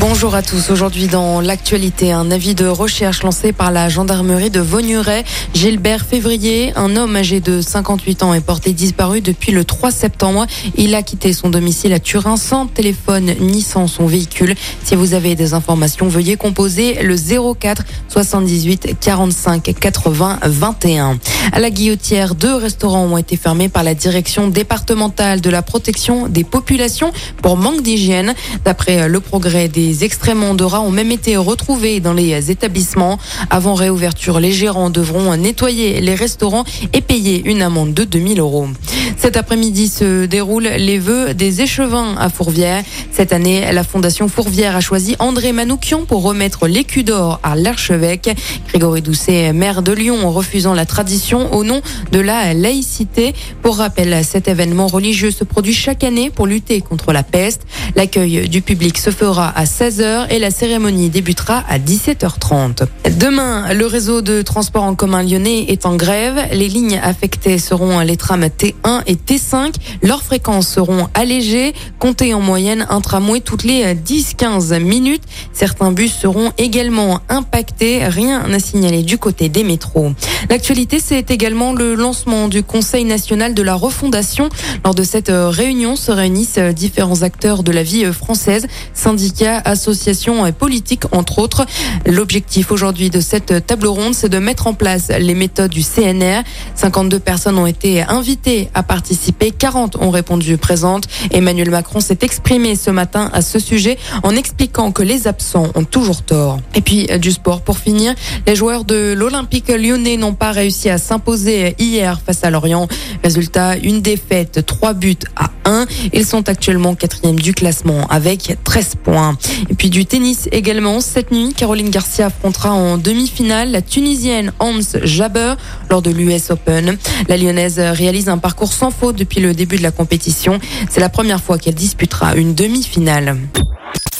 Bonjour à tous. Aujourd'hui dans l'actualité, un avis de recherche lancé par la gendarmerie de Vaugneray. Gilbert Février, un homme âgé de 58 ans est porté disparu depuis le 3 septembre. Il a quitté son domicile à Turin sans téléphone ni sans son véhicule. Si vous avez des informations, veuillez composer le 04 78 45 80 21. À la Guillotière, deux restaurants ont été fermés par la direction départementale de la protection des populations pour manque d'hygiène. D'après le progrès des des extrêmement de rats ont même été retrouvés dans les établissements. Avant réouverture, les gérants devront nettoyer les restaurants et payer une amende de 2000 euros. Cet après-midi se déroulent les vœux des échevins à Fourvière. Cette année, la Fondation Fourvière a choisi André Manoukian pour remettre l'écu d'or à l'archevêque. Grégory Doucet, maire de Lyon, en refusant la tradition au nom de la laïcité. Pour rappel, cet événement religieux se produit chaque année pour lutter contre la peste. L'accueil du public se fera à 16h et la cérémonie débutera à 17h30. Demain, le réseau de transport en commun lyonnais est en grève. Les lignes affectées seront les trams T1 et T5. Leurs fréquences seront allégées. Comptez en moyenne un tramway toutes les 10-15 minutes. Certains bus seront également impactés. Rien à signaler du côté des métros. L'actualité, c'est également le lancement du Conseil national de la refondation. Lors de cette réunion se réunissent différents acteurs de la vie française, syndicats, associations et politiques, entre autres. L'objectif aujourd'hui de cette table ronde, c'est de mettre en place les méthodes du CNR. 52 personnes ont été invitées à participer, 40 ont répondu présentes. Emmanuel Macron s'est exprimé ce matin à ce sujet en expliquant que les absents ont toujours tort. Et puis du sport pour finir, les joueurs de l'Olympique lyonnais n'ont pas réussi à s'imposer hier face à Lorient. Résultat, une défaite, trois buts à 1. Ils sont actuellement quatrième du classement avec 13 points. Et puis du tennis également. Cette nuit, Caroline Garcia affrontera en demi-finale la Tunisienne Hans Jaber lors de l'US Open. La Lyonnaise réalise un parcours sans faute depuis le début de la compétition. C'est la première fois qu'elle disputera une demi-finale.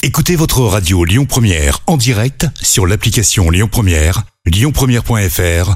Écoutez votre radio Lyon Première en direct sur l'application Lyon Première, lyonpremière.fr